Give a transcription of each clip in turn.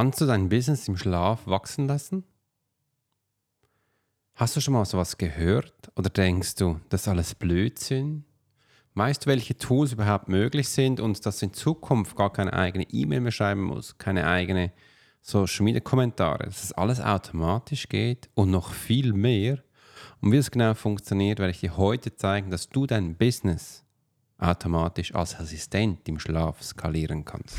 Kannst du dein Business im Schlaf wachsen lassen? Hast du schon mal sowas gehört oder denkst du, das ist alles Blödsinn? Weißt du, welche Tools überhaupt möglich sind und dass du in Zukunft gar keine eigene E-Mail mehr schreiben musst, keine eigene Social Media Kommentare, dass das alles automatisch geht und noch viel mehr? Und wie es genau funktioniert, werde ich dir heute zeigen, dass du dein Business automatisch als Assistent im Schlaf skalieren kannst.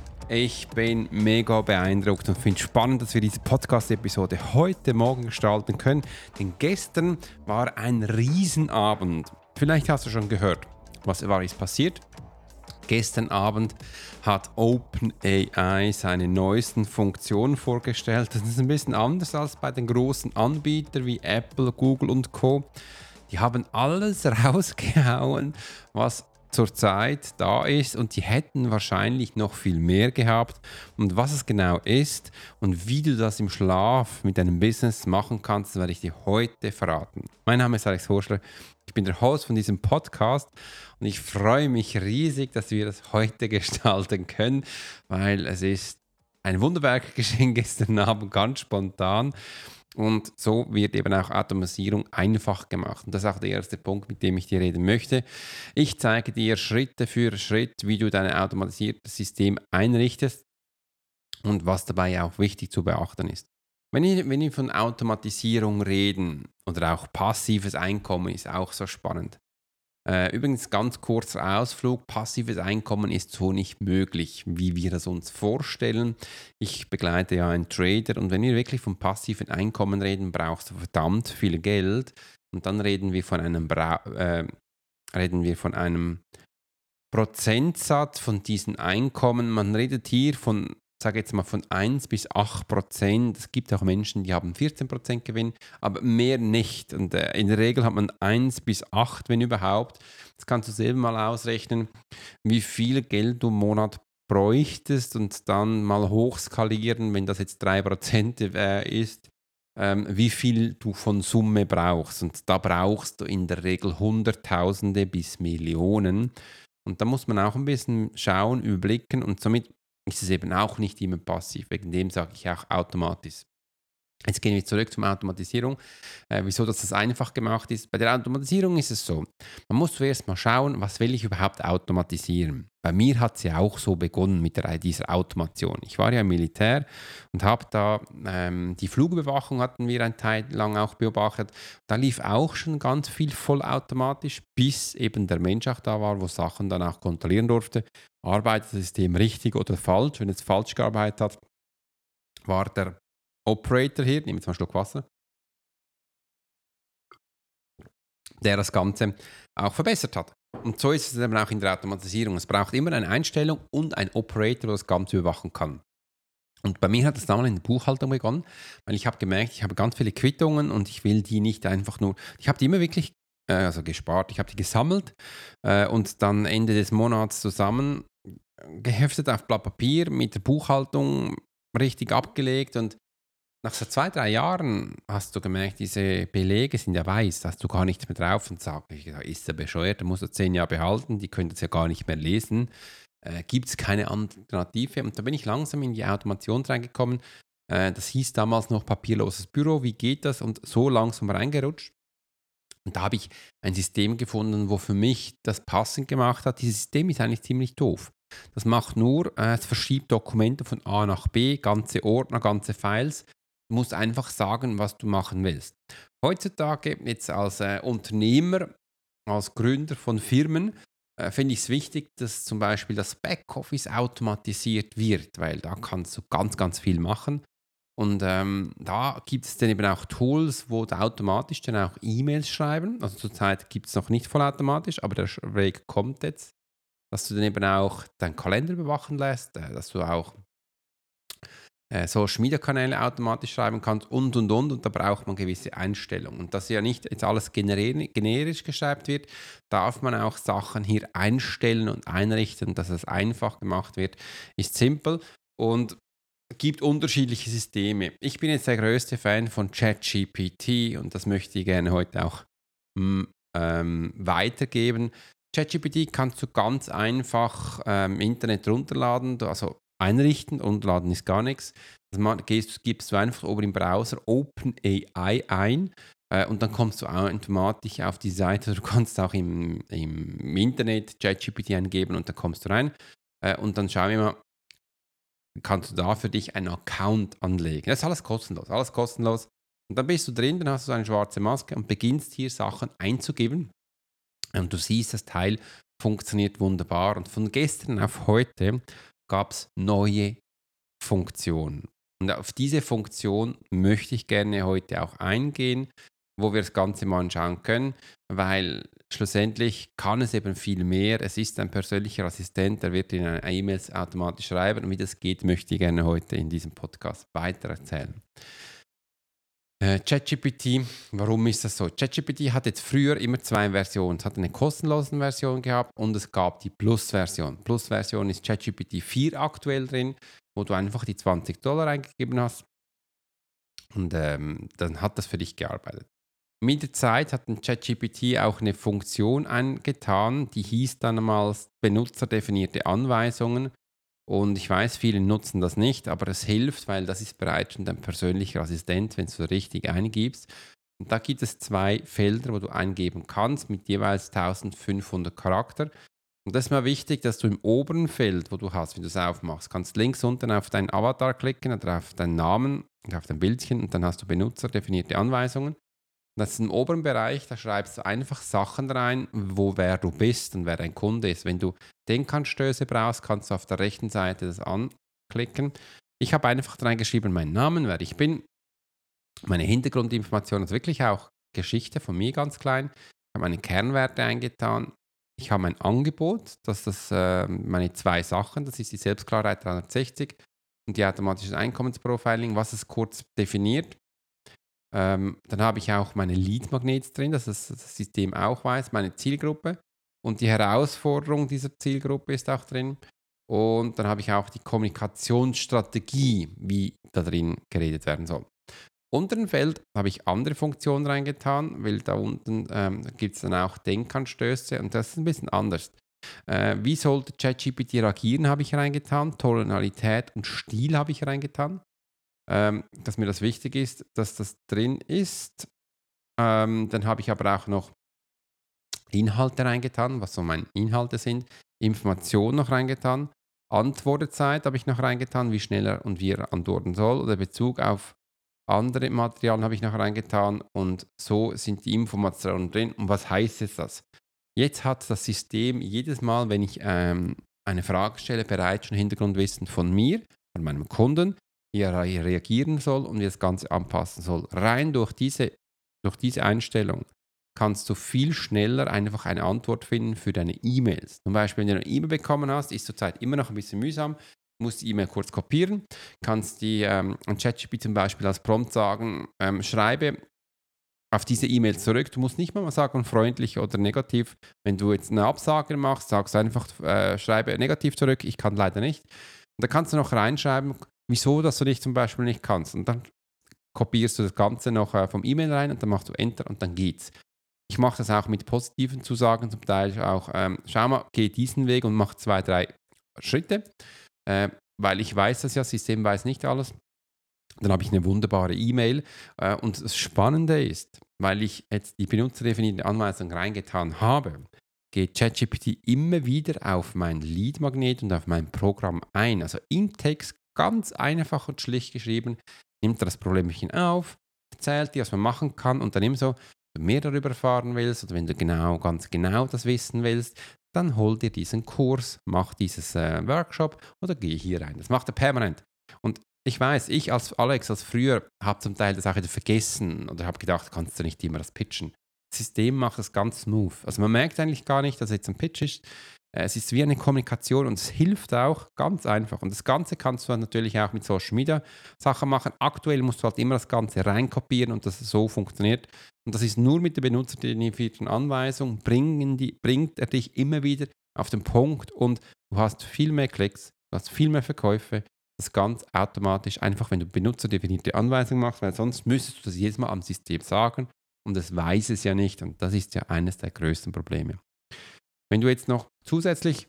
Ich bin mega beeindruckt und finde es spannend, dass wir diese Podcast-Episode heute Morgen gestalten können. Denn gestern war ein Riesenabend. Vielleicht hast du schon gehört, was war ist passiert. Gestern Abend hat OpenAI seine neuesten Funktionen vorgestellt. Das ist ein bisschen anders als bei den großen Anbietern wie Apple, Google und Co. Die haben alles rausgehauen, was zurzeit da ist und die hätten wahrscheinlich noch viel mehr gehabt. Und was es genau ist und wie du das im Schlaf mit deinem Business machen kannst, werde ich dir heute verraten. Mein Name ist Alex Horschler, ich bin der Host von diesem Podcast und ich freue mich riesig, dass wir das heute gestalten können, weil es ist ein Wunderwerk geschehen gestern Abend, ganz spontan. Und so wird eben auch Automatisierung einfach gemacht. Und das ist auch der erste Punkt, mit dem ich dir reden möchte. Ich zeige dir Schritte für Schritt, wie du dein automatisiertes System einrichtest und was dabei auch wichtig zu beachten ist. Wenn wir, wenn wir von Automatisierung reden oder auch passives Einkommen ist auch so spannend. Äh, übrigens ganz kurzer Ausflug, passives Einkommen ist so nicht möglich, wie wir es uns vorstellen. Ich begleite ja einen Trader und wenn wir wirklich von passiven Einkommen reden, brauchst du verdammt viel Geld und dann reden wir von einem, Bra äh, reden wir von einem Prozentsatz von diesen Einkommen. Man redet hier von sage jetzt mal von 1 bis 8 Prozent. Es gibt auch Menschen, die haben 14 Prozent Gewinn, aber mehr nicht. Und äh, in der Regel hat man 1 bis 8, wenn überhaupt. Das kannst du selber mal ausrechnen, wie viel Geld du im Monat bräuchtest und dann mal hochskalieren, wenn das jetzt 3 Prozent äh, ist, ähm, wie viel du von Summe brauchst. Und da brauchst du in der Regel Hunderttausende bis Millionen. Und da muss man auch ein bisschen schauen, überblicken und somit ist es eben auch nicht immer passiv. Wegen dem sage ich auch automatisch. Jetzt gehen wir zurück zur Automatisierung. Äh, wieso dass das einfach gemacht ist? Bei der Automatisierung ist es so, man muss zuerst mal schauen, was will ich überhaupt automatisieren. Bei mir hat es ja auch so begonnen mit der, dieser Automation. Ich war ja im Militär und habe da ähm, die Flugüberwachung hatten wir eine Zeit lang auch beobachtet. Da lief auch schon ganz viel vollautomatisch, bis eben der Mensch auch da war, wo Sachen dann auch kontrollieren durfte arbeitet das System richtig oder falsch. Wenn es falsch gearbeitet hat, war der Operator hier, nehmen wir jetzt mal einen Schluck Wasser, der das Ganze auch verbessert hat. Und so ist es eben auch in der Automatisierung. Es braucht immer eine Einstellung und ein Operator, der das Ganze überwachen kann. Und bei mir hat es damals in der Buchhaltung begonnen, weil ich habe gemerkt, ich habe ganz viele Quittungen und ich will die nicht einfach nur, ich habe die immer wirklich äh, also gespart, ich habe die gesammelt äh, und dann Ende des Monats zusammen geheftet auf Blatt Papier mit der Buchhaltung richtig abgelegt und nach so zwei, drei Jahren hast du gemerkt, diese Belege sind ja weiß, da hast du gar nichts mehr drauf und sagst, ist er bescheuert, der muss er zehn Jahre behalten, die können das ja gar nicht mehr lesen. Äh, Gibt es keine Alternative? Und da bin ich langsam in die Automation reingekommen. Äh, das hieß damals noch papierloses Büro, wie geht das? Und so langsam reingerutscht. Und da habe ich ein System gefunden, wo für mich das passend gemacht hat. Dieses System ist eigentlich ziemlich doof. Das macht nur, äh, es verschiebt Dokumente von A nach B, ganze Ordner, ganze Files. Musst einfach sagen, was du machen willst. Heutzutage, jetzt als äh, Unternehmer, als Gründer von Firmen, äh, finde ich es wichtig, dass zum Beispiel das Backoffice automatisiert wird, weil da kannst du ganz, ganz viel machen. Und ähm, da gibt es dann eben auch Tools, wo du automatisch dann auch E-Mails schreiben. Also zurzeit gibt es noch nicht vollautomatisch, aber der Weg kommt jetzt, dass du dann eben auch deinen Kalender bewachen lässt, äh, dass du auch äh, Social Media Kanäle automatisch schreiben kannst und und und und da braucht man gewisse Einstellungen. Und dass ja nicht jetzt alles generisch geschrieben wird, darf man auch Sachen hier einstellen und einrichten, dass es einfach gemacht wird, ist simpel und gibt unterschiedliche Systeme. Ich bin jetzt der größte Fan von ChatGPT und das möchte ich gerne heute auch mm, ähm, weitergeben. ChatGPT kannst du ganz einfach ähm, im Internet runterladen, also einrichten. Runterladen ist gar nichts. Das gehst, gibst du einfach oben im Browser OpenAI ein äh, und dann kommst du automatisch auf die Seite. Du kannst auch im, im Internet ChatGPT eingeben und dann kommst du rein. Äh, und dann schauen wir mal, kannst du da für dich einen Account anlegen. Das ist alles kostenlos, alles kostenlos. Und dann bist du drin, dann hast du eine schwarze Maske und beginnst hier Sachen einzugeben. Und du siehst, das Teil funktioniert wunderbar. Und von gestern auf heute gab es neue Funktionen. Und auf diese Funktion möchte ich gerne heute auch eingehen, wo wir das Ganze mal anschauen können, weil schlussendlich kann es eben viel mehr. Es ist ein persönlicher Assistent, der wird in E-Mails automatisch schreiben. Und wie das geht, möchte ich gerne heute in diesem Podcast weiter erzählen. Äh, ChatGPT, warum ist das so? ChatGPT hat jetzt früher immer zwei Versionen. Es hat eine kostenlose Version gehabt und es gab die Plus-Version. Plus-Version ist ChatGPT 4 aktuell drin, wo du einfach die 20 Dollar eingegeben hast und ähm, dann hat das für dich gearbeitet. Mit der Zeit hat ChatGPT auch eine Funktion eingetan, die hieß dann einmal benutzerdefinierte Anweisungen. Und ich weiß, viele nutzen das nicht, aber es hilft, weil das ist bereits schon dein persönlicher Assistent, wenn du richtig eingibst. Und da gibt es zwei Felder, wo du eingeben kannst mit jeweils 1500 Charakter. Und das ist mal wichtig, dass du im oberen Feld, wo du hast, wenn du es aufmachst, kannst links unten auf deinen Avatar klicken oder auf deinen Namen, auf dein Bildchen und dann hast du benutzerdefinierte Anweisungen. Das ist im oberen Bereich, da schreibst du einfach Sachen rein, wo wer du bist und wer dein Kunde ist. Wenn du Denkanstöße brauchst, kannst du auf der rechten Seite das anklicken. Ich habe einfach reingeschrieben, meinen Namen, wer ich bin, meine Hintergrundinformationen, also wirklich auch Geschichte von mir ganz klein. Ich habe meine Kernwerte eingetan. Ich habe mein Angebot, das ist äh, meine zwei Sachen, das ist die Selbstklarheit 360 und die automatische Einkommensprofiling, was es kurz definiert. Ähm, dann habe ich auch meine Lead-Magnets drin, dass das, das System auch weiß, meine Zielgruppe. Und die Herausforderung dieser Zielgruppe ist auch drin. Und dann habe ich auch die Kommunikationsstrategie, wie da drin geredet werden soll. Unter dem Feld habe ich andere Funktionen reingetan, weil da unten ähm, gibt es dann auch Denkanstöße und das ist ein bisschen anders. Äh, wie sollte ChatGPT reagieren, habe ich reingetan. Tonalität und Stil habe ich reingetan ähm, dass mir das wichtig ist, dass das drin ist. Ähm, dann habe ich aber auch noch Inhalte reingetan, was so meine Inhalte sind, Informationen noch reingetan, Antwortzeit habe ich noch reingetan, wie schnell er und wie er antworten soll oder Bezug auf andere Materialien habe ich noch reingetan und so sind die Informationen drin. Und was heißt jetzt das? Jetzt hat das System jedes Mal, wenn ich ähm, eine Frage stelle, bereits schon Hintergrundwissen von mir, von meinem Kunden, wie er reagieren soll und wie das Ganze anpassen soll. Rein durch diese, durch diese Einstellung kannst du viel schneller einfach eine Antwort finden für deine E-Mails. Zum Beispiel, wenn du eine E-Mail bekommen hast, ist zurzeit immer noch ein bisschen mühsam, musst die E-Mail kurz kopieren, kannst die ähm, ChatGPT zum Beispiel als Prompt sagen, ähm, schreibe auf diese E-Mail zurück. Du musst nicht mal sagen, freundlich oder negativ. Wenn du jetzt eine Absage machst, sagst einfach, äh, schreibe negativ zurück, ich kann leider nicht. Und da kannst du noch reinschreiben, wieso dass du dich zum Beispiel nicht kannst. Und dann kopierst du das Ganze noch äh, vom E-Mail rein und dann machst du Enter und dann geht's. Ich mache das auch mit positiven Zusagen, zum Teil auch, ähm, schau mal, geh diesen Weg und mach zwei, drei Schritte, äh, weil ich weiß das ja, das System weiß nicht alles. Dann habe ich eine wunderbare E-Mail. Äh, und das Spannende ist, weil ich jetzt die benutzerdefinierte Anweisung reingetan habe, geht ChatGPT immer wieder auf mein Lead-Magnet und auf mein Programm ein. Also im Text ganz einfach und schlicht geschrieben, nimmt er das Problemchen auf, erzählt dir, was man machen kann und dann immer so, wenn du mehr darüber erfahren willst oder wenn du genau, ganz genau das wissen willst, dann hol dir diesen Kurs, mach dieses äh, Workshop oder geh hier rein. Das macht er permanent. Und ich weiß, ich als Alex, als früher, habe zum Teil das auch wieder vergessen oder habe gedacht, kannst du nicht immer das pitchen. Das System macht es ganz smooth. Also man merkt eigentlich gar nicht, dass jetzt ein Pitch ist. Äh, es ist wie eine Kommunikation und es hilft auch ganz einfach. Und das Ganze kannst du natürlich auch mit Social Media Sachen machen. Aktuell musst du halt immer das Ganze reinkopieren und das so funktioniert. Und das ist nur mit der benutzerdefinierten Anweisung, die, bringt er dich immer wieder auf den Punkt und du hast viel mehr Klicks, du hast viel mehr Verkäufe. Das ganz automatisch, einfach wenn du benutzerdefinierte Anweisungen machst, weil sonst müsstest du das jedes Mal am System sagen und es weiß es ja nicht. Und das ist ja eines der größten Probleme. Wenn du jetzt noch zusätzlich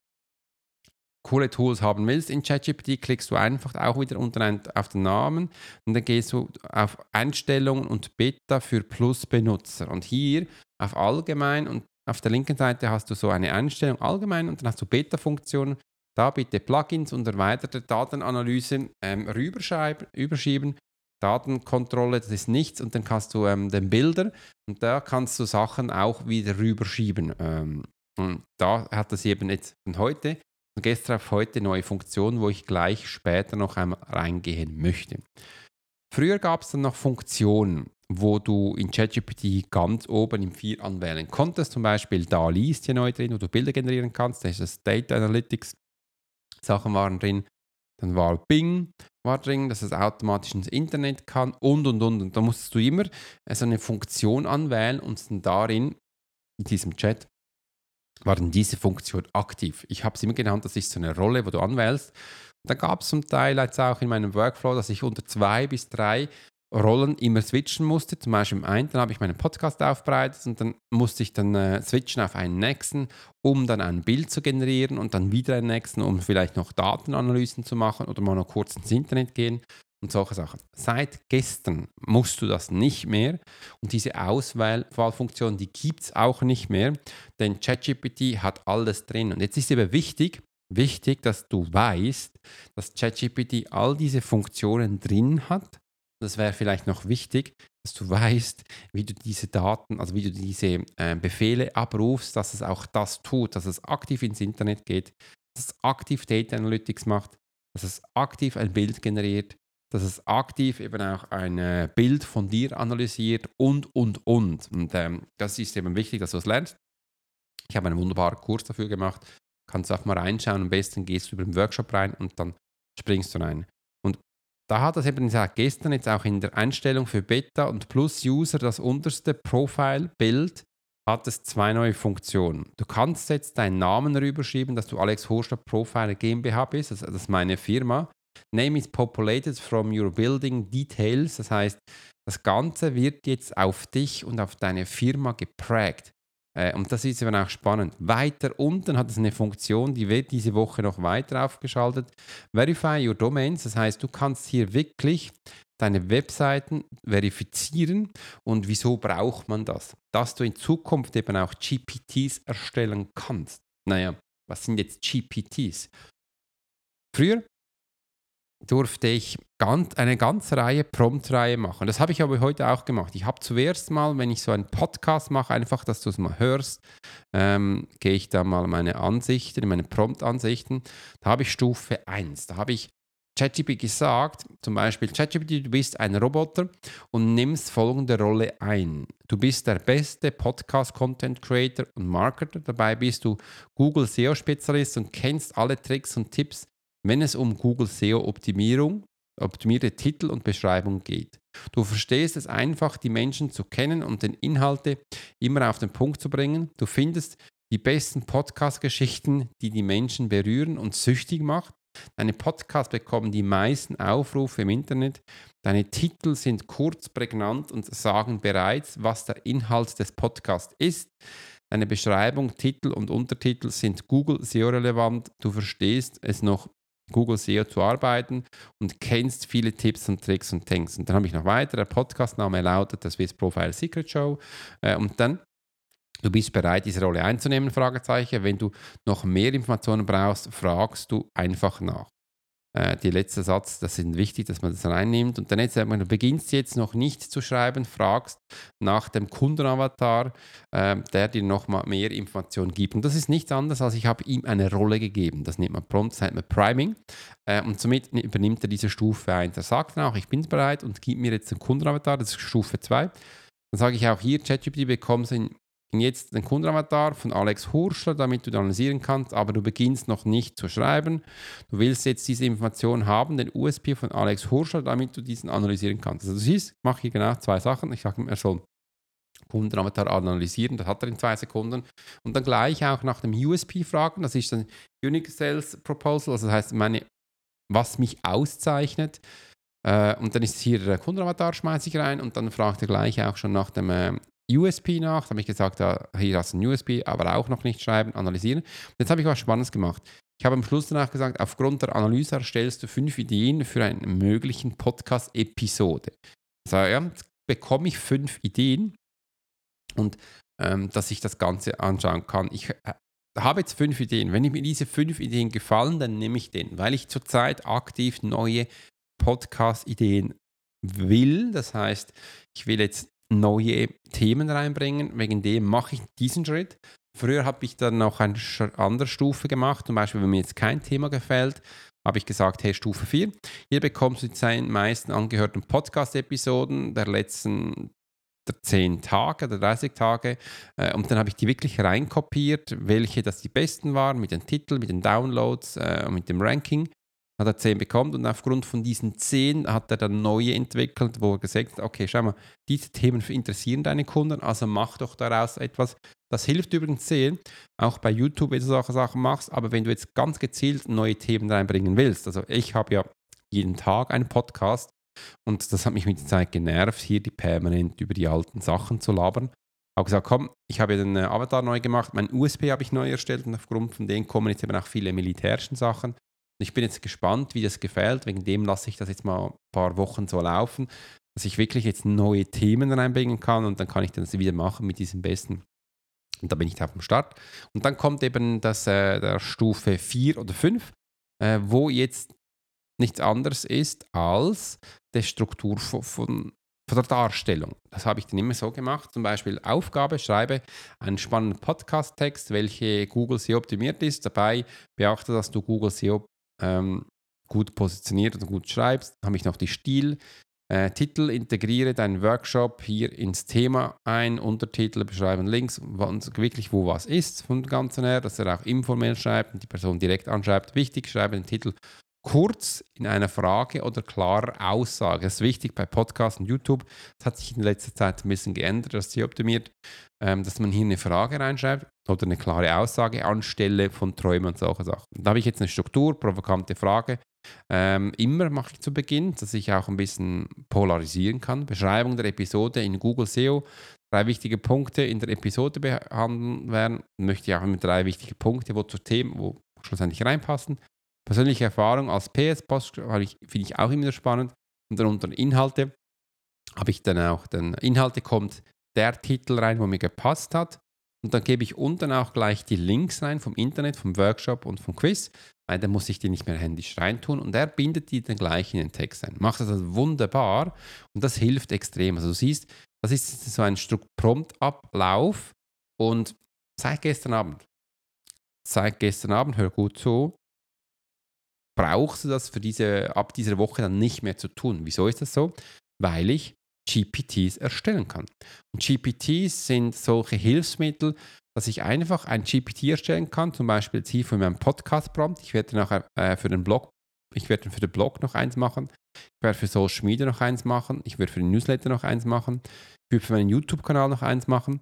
coole Tools haben willst in ChatGPT, klickst du einfach auch wieder unter ein, auf den Namen und dann gehst du auf Einstellungen und Beta für Plus-Benutzer. Und hier auf Allgemein und auf der linken Seite hast du so eine Einstellung Allgemein und dann hast du Beta-Funktionen. Da bitte Plugins und erweiterte Datenanalyse ähm, rüberschieben. Datenkontrolle, das ist nichts und dann kannst du ähm, den Bilder und da kannst du Sachen auch wieder rüberschieben. Ähm, und da hat das eben jetzt von heute und gestern auf heute neue Funktionen, wo ich gleich später noch einmal reingehen möchte. Früher gab es dann noch Funktionen, wo du in ChatGPT ganz oben im 4 anwählen konntest. Zum Beispiel DALI ist hier neu drin, wo du Bilder generieren kannst. Da ist das Data Analytics. Sachen waren drin. Dann war Bing war drin, dass es automatisch ins Internet kann und und und. Und da musstest du immer so eine Funktion anwählen und dann darin, in diesem Chat, war dann diese Funktion aktiv. Ich habe es immer genannt, das ist so eine Rolle, wo du anwählst. Da gab es zum Teil jetzt auch in meinem Workflow, dass ich unter zwei bis drei Rollen immer switchen musste. Zum Beispiel im einen habe ich meinen Podcast aufbereitet und dann musste ich dann äh, switchen auf einen nächsten, um dann ein Bild zu generieren und dann wieder einen nächsten, um vielleicht noch Datenanalysen zu machen oder mal noch kurz ins Internet gehen und solche Sachen. Seit gestern musst du das nicht mehr und diese Auswahlfunktion, die gibt es auch nicht mehr, denn ChatGPT hat alles drin. Und jetzt ist eben wichtig, wichtig, dass du weißt, dass ChatGPT all diese Funktionen drin hat. Das wäre vielleicht noch wichtig, dass du weißt, wie du diese Daten, also wie du diese äh, Befehle abrufst, dass es auch das tut, dass es aktiv ins Internet geht, dass es aktiv Data Analytics macht, dass es aktiv ein Bild generiert, dass es aktiv eben auch ein äh, Bild von dir analysiert und, und, und. Und ähm, das ist eben wichtig, dass du es lernst. Ich habe einen wunderbaren Kurs dafür gemacht. Kannst du auch mal reinschauen. Am besten gehst du über den Workshop rein und dann springst du rein. Und da hat es eben gesagt, gestern jetzt auch in der Einstellung für Beta und Plus-User das unterste Profile-Bild hat es zwei neue Funktionen. Du kannst jetzt deinen Namen rüberschieben, dass du Alex Horstadt Profiler GmbH bist, das ist meine Firma. Name is populated from your building details. Das heißt, das Ganze wird jetzt auf dich und auf deine Firma geprägt. Äh, und das ist eben auch spannend. Weiter unten hat es eine Funktion, die wird diese Woche noch weiter aufgeschaltet. Verify your domains. Das heißt, du kannst hier wirklich deine Webseiten verifizieren. Und wieso braucht man das? Dass du in Zukunft eben auch GPTs erstellen kannst. Naja, was sind jetzt GPTs? Früher durfte ich ganz, eine ganze Reihe Prompt-Reihe machen. Das habe ich aber heute auch gemacht. Ich habe zuerst mal, wenn ich so einen Podcast mache, einfach, dass du es mal hörst, ähm, gehe ich da mal meine Ansichten, meine Prompt-Ansichten. Da habe ich Stufe 1. Da habe ich ChatGPT gesagt, zum Beispiel, ChatGPT, du bist ein Roboter und nimmst folgende Rolle ein. Du bist der beste Podcast-Content-Creator und Marketer. Dabei bist du Google SEO-Spezialist und kennst alle Tricks und Tipps wenn es um Google SEO-Optimierung, optimierte Titel und Beschreibung geht. Du verstehst es einfach, die Menschen zu kennen und den Inhalte immer auf den Punkt zu bringen. Du findest die besten Podcast-Geschichten, die die Menschen berühren und süchtig macht. Deine Podcasts bekommen die meisten Aufrufe im Internet. Deine Titel sind kurz, prägnant und sagen bereits, was der Inhalt des Podcasts ist. Deine Beschreibung, Titel und Untertitel sind Google SEO-relevant. Du verstehst es noch Google SEO zu arbeiten und kennst viele Tipps und Tricks und Things. Und dann habe ich noch weiter, der Podcastname lautet das Swiss Profile Secret Show. Äh, und dann Du bist bereit, diese Rolle einzunehmen? Fragezeichen. Wenn du noch mehr Informationen brauchst, fragst du einfach nach. Äh, der letzte Satz, das ist wichtig, dass man das reinnimmt. Und dann jetzt, wenn du beginnst jetzt noch nicht zu schreiben, fragst nach dem Kundenavatar, äh, der dir nochmal mehr Informationen gibt. Und das ist nichts anderes, als ich habe ihm eine Rolle gegeben. Das nennt man Prompt, das nennt man Priming. Äh, und somit übernimmt er diese Stufe 1. Er sagt dann auch, ich bin bereit und gibt mir jetzt den Kundenavatar, das ist Stufe 2. Dann sage ich auch hier, ChatGPT bekommst in jetzt den Kundenavatar von Alex Hurschler, damit du analysieren kannst, aber du beginnst noch nicht zu schreiben. Du willst jetzt diese Information haben, den USP von Alex Hurschler, damit du diesen analysieren kannst. Also du siehst, mache hier genau zwei Sachen. Ich sage er soll Kundenavatar analysieren, das hat er in zwei Sekunden. Und dann gleich auch nach dem USP fragen, das ist ein Unique Sales Proposal, also das heißt, meine, was mich auszeichnet. Äh, und dann ist hier der Kundenavatar, schmeiße ich rein und dann fragt er gleich auch schon nach dem äh, USP nach. Da habe ich gesagt, ja, hier hast du ein USP, aber auch noch nicht schreiben, analysieren. Und jetzt habe ich was Spannendes gemacht. Ich habe am Schluss danach gesagt, aufgrund der Analyse erstellst du fünf Ideen für eine möglichen Podcast-Episode. Also ja, jetzt bekomme ich fünf Ideen und ähm, dass ich das Ganze anschauen kann. Ich äh, habe jetzt fünf Ideen. Wenn mir diese fünf Ideen gefallen, dann nehme ich den, weil ich zurzeit aktiv neue Podcast-Ideen will. Das heißt, ich will jetzt neue Themen reinbringen. Wegen dem mache ich diesen Schritt. Früher habe ich dann noch eine andere Stufe gemacht. Zum Beispiel, wenn mir jetzt kein Thema gefällt, habe ich gesagt, hey, Stufe 4. Hier bekommst du die meisten angehörten Podcast-Episoden der letzten der 10 Tage, der 30 Tage. Äh, und dann habe ich die wirklich reinkopiert, welche das die besten waren, mit den Titeln, mit den Downloads, äh, mit dem Ranking hat er 10 bekommen und aufgrund von diesen 10 hat er dann neue entwickelt, wo er gesagt hat, okay, schau mal, diese Themen interessieren deine Kunden, also mach doch daraus etwas. Das hilft übrigens sehr, auch bei YouTube, wenn du solche Sachen machst, aber wenn du jetzt ganz gezielt neue Themen reinbringen willst, also ich habe ja jeden Tag einen Podcast und das hat mich mit der Zeit genervt, hier die permanent über die alten Sachen zu labern. Habe gesagt, komm, ich habe den Avatar neu gemacht, mein USB habe ich neu erstellt und aufgrund von denen kommen jetzt eben auch viele militärischen Sachen. Ich bin jetzt gespannt, wie das gefällt. Wegen dem lasse ich das jetzt mal ein paar Wochen so laufen, dass ich wirklich jetzt neue Themen reinbringen kann und dann kann ich das wieder machen mit diesem besten. Und da bin ich auf dem Start. Und dann kommt eben das äh, der Stufe 4 oder 5, äh, wo jetzt nichts anderes ist als die Struktur von, von, von der Darstellung. Das habe ich dann immer so gemacht. Zum Beispiel Aufgabe, schreibe einen spannenden Podcast-Text, welche Google SEO optimiert ist. Dabei beachte, dass du Google SEO ähm, gut positioniert und gut schreibst. Habe ich noch die Stil. Äh, Titel, integriere deinen Workshop hier ins Thema ein, Untertitel beschreiben links, wirklich wo was ist vom Ganzen her, dass er auch informell schreibt und die Person direkt anschreibt. Wichtig, schreibe den Titel kurz in einer Frage oder klarer Aussage. Das ist wichtig bei Podcasts und YouTube. Das hat sich in letzter Zeit ein bisschen geändert, dass sie optimiert, ähm, dass man hier eine Frage reinschreibt oder eine klare Aussage anstelle von Träumen und solche Sachen. Da habe ich jetzt eine Struktur, provokante Frage. Ähm, immer mache ich zu Beginn, dass ich auch ein bisschen polarisieren kann. Beschreibung der Episode in Google SEO. Drei wichtige Punkte in der Episode behandeln werden. Möchte ich auch mit drei wichtige Punkte, wo zu Themen, wo schlussendlich reinpassen. Persönliche Erfahrung als PS-Post finde ich auch immer spannend. Und dann unter Inhalte habe ich dann auch, dann Inhalte kommt der Titel rein, wo mir gepasst hat. Und dann gebe ich unten auch gleich die Links rein vom Internet, vom Workshop und vom Quiz, weil dann muss ich die nicht mehr händisch reintun und er bindet die dann gleich in den Text ein. Macht das also wunderbar und das hilft extrem. Also du siehst, das ist so ein Prompt-Ablauf und seit gestern Abend, seit gestern Abend, hör gut zu, brauchst du das für diese, ab dieser Woche dann nicht mehr zu tun. Wieso ist das so? Weil ich GPTs erstellen kann. Und GPTs sind solche Hilfsmittel, dass ich einfach ein GPT erstellen kann, zum Beispiel jetzt hier für meinen Podcast-Prompt. Ich werde nachher äh, für den Blog, ich werde für den Blog noch eins machen. Ich werde für Social Media noch eins machen. Ich werde für den Newsletter noch eins machen. Ich werde für meinen YouTube-Kanal noch eins machen.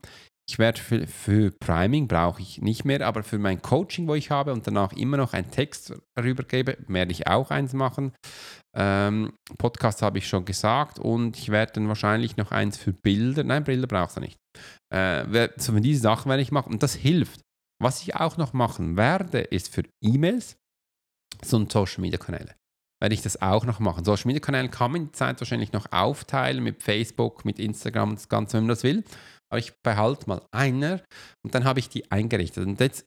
Ich werde für, für Priming brauche ich nicht mehr, aber für mein Coaching, wo ich habe und danach immer noch einen Text rübergebe, werde ich auch eins machen. Ähm, Podcast habe ich schon gesagt und ich werde dann wahrscheinlich noch eins für Bilder. Nein, Bilder brauchst du nicht. Äh, so diese Sachen werde ich machen und das hilft. Was ich auch noch machen werde, ist für E-Mails so ein Social Media Kanäle. Werde ich das auch noch machen. Social Media Kanäle kann man die Zeit wahrscheinlich noch aufteilen mit Facebook, mit Instagram das Ganze, wenn man das will aber ich behalte mal einer und dann habe ich die eingerichtet. Und jetzt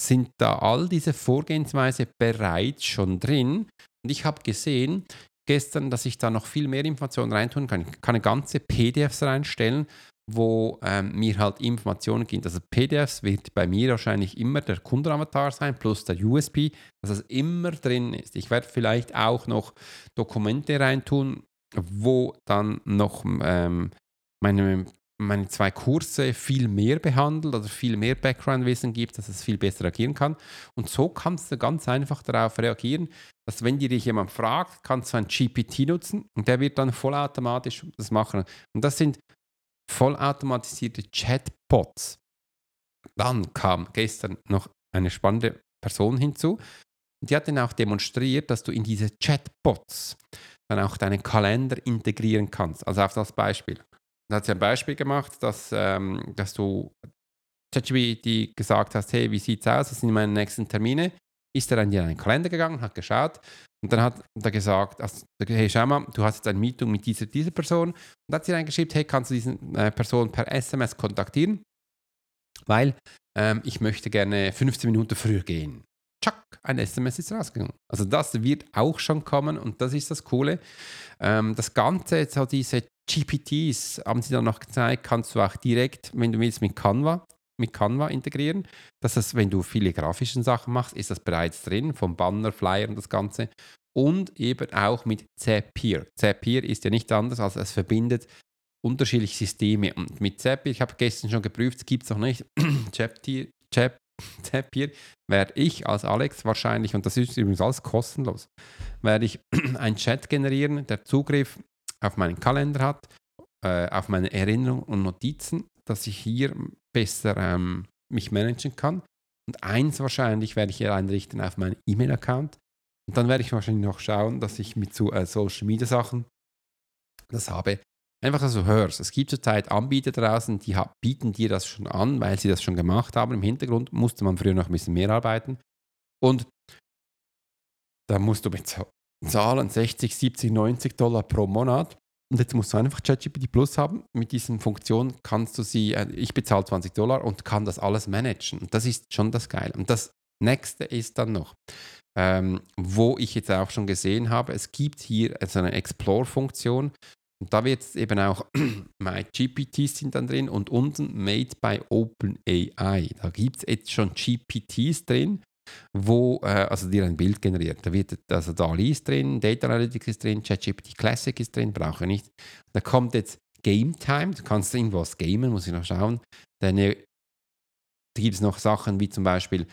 sind da all diese Vorgehensweise bereits schon drin. Und ich habe gesehen gestern, dass ich da noch viel mehr Informationen reintun kann. Ich kann ganze PDFs reinstellen, wo ähm, mir halt Informationen gibt. Also PDFs wird bei mir wahrscheinlich immer der Kundenavatar sein, plus der USB, dass es immer drin ist. Ich werde vielleicht auch noch Dokumente reintun, wo dann noch ähm, meine, meine zwei Kurse viel mehr behandelt oder viel mehr Background-Wissen gibt, dass es viel besser agieren kann. Und so kannst du ganz einfach darauf reagieren, dass wenn dir jemand fragt, kannst du ein GPT nutzen und der wird dann vollautomatisch das machen. Und das sind vollautomatisierte Chatbots. Dann kam gestern noch eine spannende Person hinzu. Die hat dann auch demonstriert, dass du in diese Chatbots dann auch deinen Kalender integrieren kannst. Also auf das Beispiel. Da hat sie ein Beispiel gemacht, dass, ähm, dass du ChatGPT gesagt hast, hey, wie sieht es aus? Was sind meine nächsten Termine? Ist er dann in einen Kalender gegangen, hat geschaut und dann hat er gesagt, also, hey, schau mal, du hast jetzt ein Meeting mit dieser, dieser Person und dann hat sie reingeschrieben, hey, kannst du diese äh, Person per SMS kontaktieren? Weil ähm, ich möchte gerne 15 Minuten früher gehen. Tschack, ein SMS ist rausgegangen. Also das wird auch schon kommen und das ist das Coole. Ähm, das Ganze, so diese GPTs, haben sie dann noch gezeigt, kannst du auch direkt, wenn du willst, mit Canva mit Canva integrieren. Das heißt, wenn du viele grafische Sachen machst, ist das bereits drin, vom Banner, Flyer und das Ganze. Und eben auch mit Zapier. Zapier ist ja nichts anderes, als es verbindet unterschiedliche Systeme. Und mit Zapier, ich habe gestern schon geprüft, es gibt es noch nicht. Zapier, Zapier werde ich als Alex wahrscheinlich, und das ist übrigens alles kostenlos, werde ich einen Chat generieren, der Zugriff auf meinen Kalender hat, äh, auf meine Erinnerungen und Notizen, dass ich hier besser ähm, mich managen kann. Und eins wahrscheinlich werde ich hier einrichten auf meinen E-Mail-Account. Und dann werde ich wahrscheinlich noch schauen, dass ich mit so äh, Social Media Sachen das habe. Einfach, dass du hörst. Es gibt zurzeit Anbieter draußen, die bieten dir das schon an, weil sie das schon gemacht haben. Im Hintergrund musste man früher noch ein bisschen mehr arbeiten. Und da musst du bezahlen 60, 70, 90 Dollar pro Monat. Und jetzt musst du einfach ChatGPT Plus haben. Mit diesen Funktionen kannst du sie, äh, ich bezahle 20 Dollar und kann das alles managen. Und das ist schon das Geile. Und das nächste ist dann noch, ähm, wo ich jetzt auch schon gesehen habe, es gibt hier also eine Explore-Funktion. Und da wird eben auch My GPTs sind dann drin und unten Made by OpenAI. Da gibt es jetzt schon GPTs drin wo äh, also dir ein Bild generiert. Da wird also DALI ist drin, Data Analytics ist drin, ChatGPT Classic ist drin, brauche ich nicht. Da kommt jetzt Game Time, du kannst irgendwas gamen, muss ich noch schauen. Deine, da gibt es noch Sachen wie zum Beispiel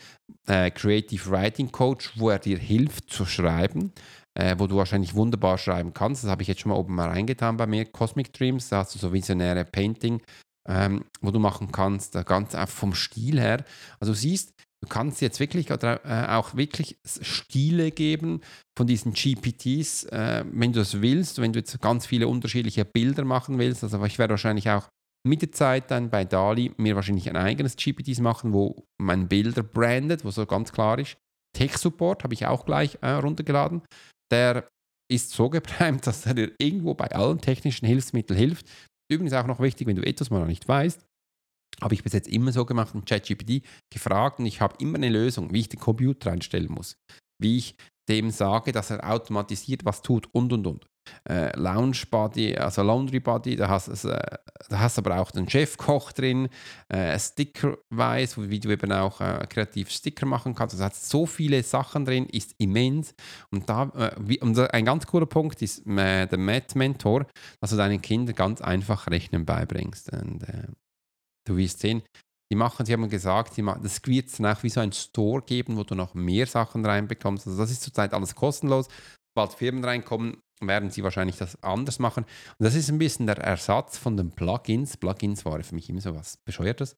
äh, Creative Writing Coach, wo er dir hilft zu schreiben, äh, wo du wahrscheinlich wunderbar schreiben kannst. Das habe ich jetzt schon mal oben mal reingetan bei mir. Cosmic Dreams, da hast du so visionäre Painting, ähm, wo du machen kannst, ganz vom Stil her. Also siehst, Du kannst jetzt wirklich oder äh, auch wirklich Stile geben von diesen GPTs, äh, wenn du das willst, wenn du jetzt ganz viele unterschiedliche Bilder machen willst. Also ich werde wahrscheinlich auch mit der Zeit dann bei Dali mir wahrscheinlich ein eigenes GPTs machen, wo mein Bilder brandet, wo so ganz klar ist. Tech Support habe ich auch gleich äh, runtergeladen. Der ist so geprimt, dass er dir irgendwo bei allen technischen Hilfsmitteln hilft. Übrigens auch noch wichtig, wenn du etwas mal noch nicht weißt, habe ich bis jetzt immer so gemacht und ChatGPT gefragt und ich habe immer eine Lösung, wie ich den Computer einstellen muss, wie ich dem sage, dass er automatisiert was tut und und und. Äh, Lounge Body, also Laundry Body, da hast, du äh, da hast aber auch den Chefkoch drin, äh, Sticker-Weiß, wie du eben auch äh, kreativ Sticker machen kannst. Also hat so viele Sachen drin, ist immens. Und, da, äh, wie, und ein ganz cooler Punkt ist äh, der Math-Mentor, dass du deinen Kindern ganz einfach Rechnen beibringst. Und, äh, Du wirst sehen, die machen, sie haben gesagt, sie machen, das wird es dann auch wie so ein Store geben, wo du noch mehr Sachen reinbekommst. Also das ist zurzeit alles kostenlos. Sobald Firmen reinkommen, werden sie wahrscheinlich das anders machen. Und das ist ein bisschen der Ersatz von den Plugins. Plugins waren für mich immer so was Bescheuertes.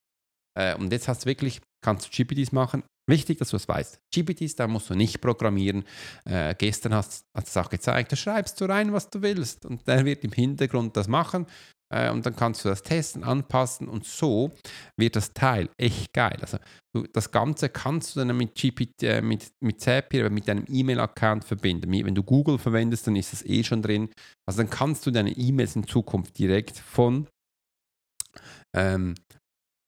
Äh, und jetzt hast du wirklich, kannst du GPTs machen. Wichtig, dass du es weißt. GPTs, da musst du nicht programmieren. Äh, gestern hast du es auch gezeigt, da schreibst du rein, was du willst. Und der wird im Hintergrund das machen. Äh, und dann kannst du das testen, anpassen und so wird das Teil echt geil. Also du, das Ganze kannst du dann mit GPT, äh, mit, mit Zapier, mit deinem E-Mail-Account verbinden. Wenn du Google verwendest, dann ist das eh schon drin. Also dann kannst du deine E-Mails in Zukunft direkt von, ähm,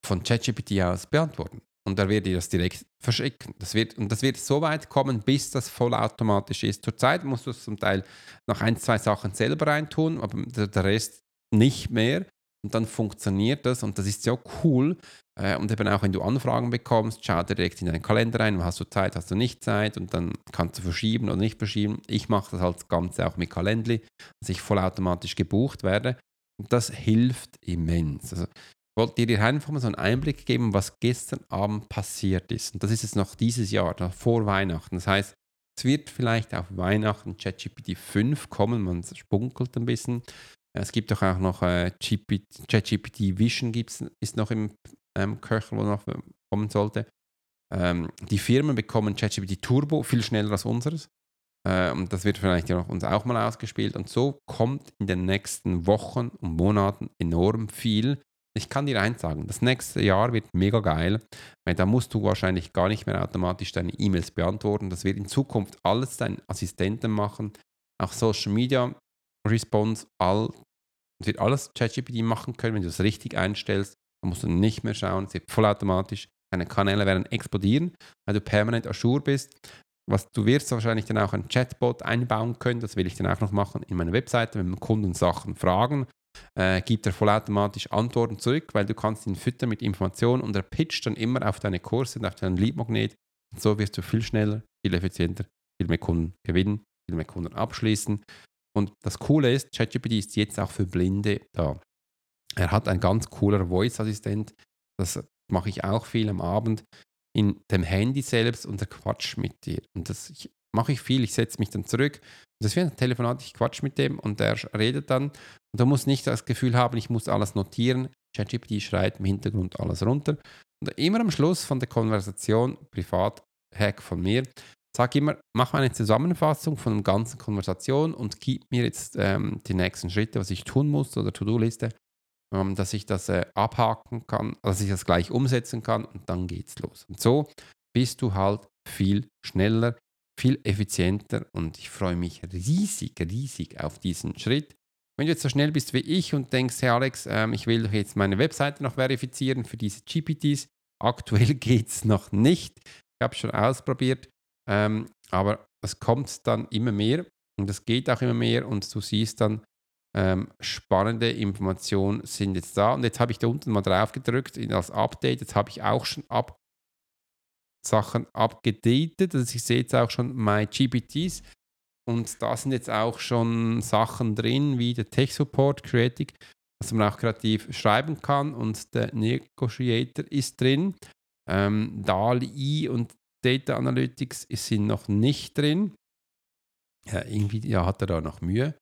von ChatGPT aus beantworten. und er wird dir das direkt verschicken. Das wird, und das wird so weit kommen, bis das vollautomatisch ist. Zurzeit musst du es zum Teil noch ein, zwei Sachen selber reintun, aber der Rest nicht mehr. Und dann funktioniert das und das ist so cool. Äh, und eben auch wenn du Anfragen bekommst, schau direkt in deinen Kalender rein, hast du Zeit, hast du nicht Zeit und dann kannst du verschieben oder nicht verschieben. Ich mache das als Ganze auch mit Calendly, dass ich vollautomatisch gebucht werde. Und das hilft immens. Also ich wollte dir einfach mal so einen Einblick geben, was gestern Abend passiert ist. Und das ist jetzt noch dieses Jahr, vor Weihnachten. Das heißt, es wird vielleicht auf Weihnachten ChatGPT 5 kommen, man spunkelt ein bisschen. Es gibt doch auch noch äh, ChatGPT Vision gibt's, ist noch im ähm, Köcher, wo noch kommen sollte. Ähm, die Firmen bekommen ChatGPT Turbo viel schneller als unseres. Äh, und das wird vielleicht ja uns auch mal ausgespielt. Und so kommt in den nächsten Wochen und Monaten enorm viel. Ich kann dir eins sagen, das nächste Jahr wird mega geil, weil da musst du wahrscheinlich gar nicht mehr automatisch deine E-Mails beantworten. Das wird in Zukunft alles dein Assistenten machen, auch Social Media Response, all, wird alles ChatGPT machen können, wenn du es richtig einstellst. Da musst du nicht mehr schauen, es wird vollautomatisch. Deine Kanäle werden explodieren, weil du permanent Azure bist. Was du wirst wahrscheinlich dann auch ein Chatbot einbauen können, das will ich dann auch noch machen in meiner Webseite, wenn Kunden Sachen fragen, äh, gibt er vollautomatisch Antworten zurück, weil du kannst ihn füttern mit Informationen und er pitcht dann immer auf deine Kurse und auf deinen Leadmagnet. Und so wirst du viel schneller, viel effizienter, viel mehr Kunden gewinnen, viel mehr Kunden abschließen. Und das Coole ist, ChatGPT ist jetzt auch für Blinde da. Er hat ein ganz cooler Voice-Assistent. Das mache ich auch viel am Abend in dem Handy selbst und er quatscht mit dir. Und das mache ich viel. Ich setze mich dann zurück. Und das wie ein Telefonat. Ich quatsch mit dem und der redet dann. Und du musst nicht das Gefühl haben, ich muss alles notieren. ChatGPT schreit im Hintergrund alles runter. Und immer am Schluss von der Konversation, Privat-Hack von mir, sag immer, mach mal eine Zusammenfassung von der ganzen Konversation und gib mir jetzt ähm, die nächsten Schritte, was ich tun muss oder To-Do-Liste, ähm, dass ich das äh, abhaken kann, dass ich das gleich umsetzen kann und dann geht's los. Und so bist du halt viel schneller, viel effizienter und ich freue mich riesig, riesig auf diesen Schritt. Wenn du jetzt so schnell bist wie ich und denkst, hey Alex, ähm, ich will doch jetzt meine Webseite noch verifizieren für diese GPTs, aktuell geht es noch nicht. Ich habe es schon ausprobiert. Ähm, aber es kommt dann immer mehr und es geht auch immer mehr und du siehst dann, ähm, spannende Informationen sind jetzt da. Und jetzt habe ich da unten mal drauf gedrückt als Update. Jetzt habe ich auch schon ab Sachen abgedatet. Also ich sehe jetzt auch schon My GPTs. Und da sind jetzt auch schon Sachen drin, wie der Tech Support Creative, dass man auch kreativ schreiben kann. Und der Negotiator ist drin. Ähm, DALI und Data Analytics sind noch nicht drin. Ja, irgendwie ja, hat er da noch Mühe.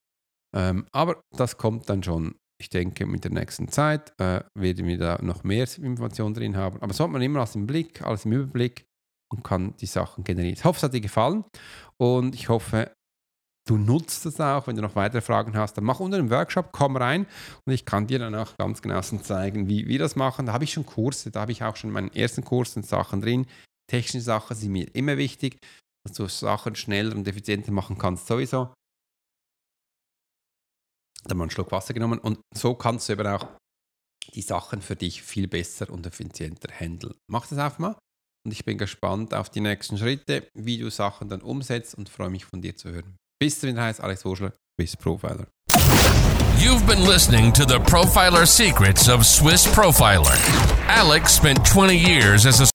Ähm, aber das kommt dann schon. Ich denke, mit der nächsten Zeit äh, werden wir da noch mehr Informationen drin haben. Aber so hat man immer alles im Blick, alles im Überblick und kann die Sachen generieren. Ich hoffe, es hat dir gefallen und ich hoffe, du nutzt es auch. Wenn du noch weitere Fragen hast, dann mach unter dem Workshop, komm rein und ich kann dir dann auch ganz genau zeigen, wie wir das machen. Da habe ich schon Kurse, da habe ich auch schon meinen ersten Kurs und Sachen drin, Technische Sachen sind mir immer wichtig, dass du Sachen schneller und effizienter machen kannst, sowieso. Da mal einen Schluck Wasser genommen und so kannst du eben auch die Sachen für dich viel besser und effizienter handeln. Mach das einfach mal und ich bin gespannt auf die nächsten Schritte, wie du Sachen dann umsetzt und freue mich von dir zu hören. Bis zum heißt Alex Wuschler, bis Profiler. You've been listening to the Profiler Secrets of Swiss Profiler. Alex spent 20 years as a